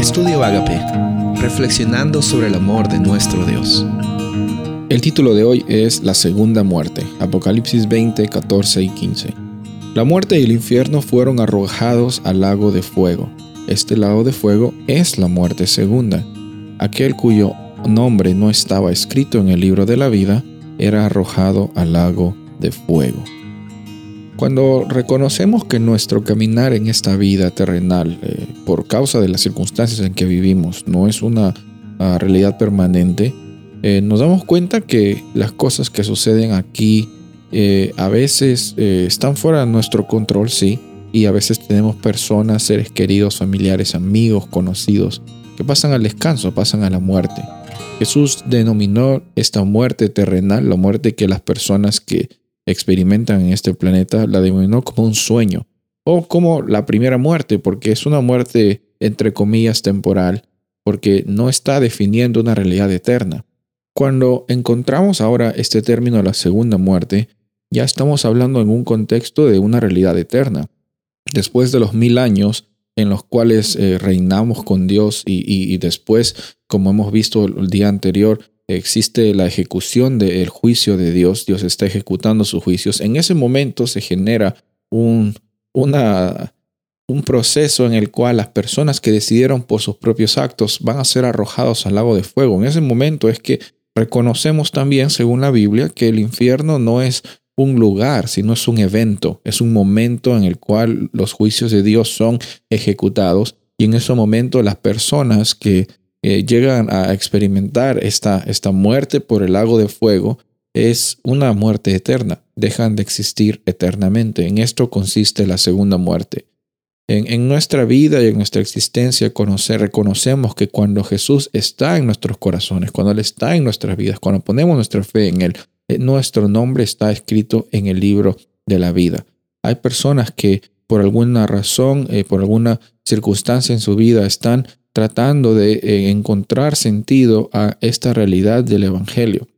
Estudio Agape, reflexionando sobre el amor de nuestro Dios. El título de hoy es La segunda muerte, Apocalipsis 20, 14 y 15. La muerte y el infierno fueron arrojados al lago de fuego. Este lago de fuego es la muerte segunda. Aquel cuyo nombre no estaba escrito en el libro de la vida era arrojado al lago de fuego. Cuando reconocemos que nuestro caminar en esta vida terrenal, eh, por causa de las circunstancias en que vivimos, no es una ah, realidad permanente, eh, nos damos cuenta que las cosas que suceden aquí eh, a veces están fuera de nuestro control, sí, y a veces tenemos personas, seres queridos, familiares, amigos, conocidos, que pasan al descanso, pasan a la muerte. Jesús denominó esta muerte terrenal, la muerte que las personas que experimentan en este planeta, la denominó como un sueño o como la primera muerte, porque es una muerte entre comillas temporal, porque no está definiendo una realidad eterna. Cuando encontramos ahora este término, la segunda muerte, ya estamos hablando en un contexto de una realidad eterna. Después de los mil años en los cuales eh, reinamos con Dios y después, como hemos visto el día anterior, existe la ejecución del juicio de Dios, Dios está ejecutando sus juicios, en ese momento se genera un, una, un proceso en el cual las personas que decidieron por sus propios actos van a ser arrojados al lago de fuego. En ese momento es que reconocemos también, según la Biblia, que el infierno no es un lugar, sino es un evento, es un momento en el cual los juicios de Dios son ejecutados y en ese momento las personas que eh, llegan a experimentar esta, esta muerte por el lago de fuego es una muerte eterna, dejan de existir eternamente. En esto consiste la segunda muerte. En, nuestra vida y en nuestra existencia conocer, reconocemos que cuando Jesús está en nuestros corazones, cuando Él está en nuestras vidas, cuando ponemos nuestra fe en Él, eh, nuestro nombre está escrito en el libro de la vida. Hay personas que por alguna razón, eh, por alguna circunstancia en su vida están tratando de eh, encontrar sentido a esta realidad del Evangelio.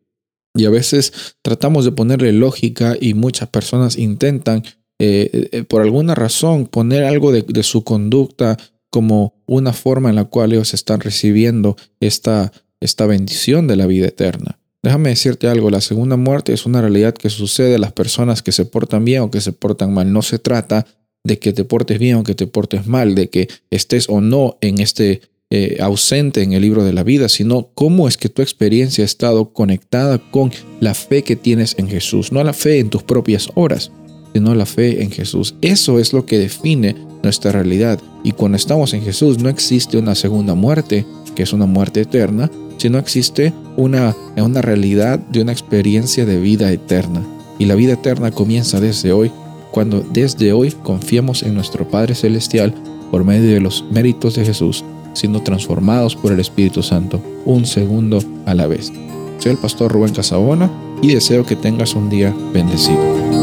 Y a veces tratamos de ponerle lógica y muchas personas intentan, eh, eh, por alguna razón, poner algo de, de, su conducta como una forma en la cual ellos están recibiendo esta, esta bendición de la vida eterna. Déjame decirte algo, la segunda muerte es una realidad que sucede a las personas que se portan bien o que se portan mal. No se trata de que te portes bien o que te portes mal, de que estés o no en este eh, ausente en el libro de la vida, sino cómo es que tu experiencia ha estado conectada con la fe que tienes en Jesús, no la fe en tus propias obras, sino la fe en Jesús. Eso es lo que define nuestra realidad. Y cuando estamos en Jesús no existe una segunda muerte, que es una muerte eterna, sino existe una, una realidad de una experiencia de vida eterna. Y la vida eterna comienza desde hoy cuando desde hoy confiamos en nuestro Padre Celestial por medio de los méritos de Jesús, siendo transformados por el Espíritu Santo un segundo a la vez. Soy el pastor Rubén Casabona y deseo que tengas un día bendecido.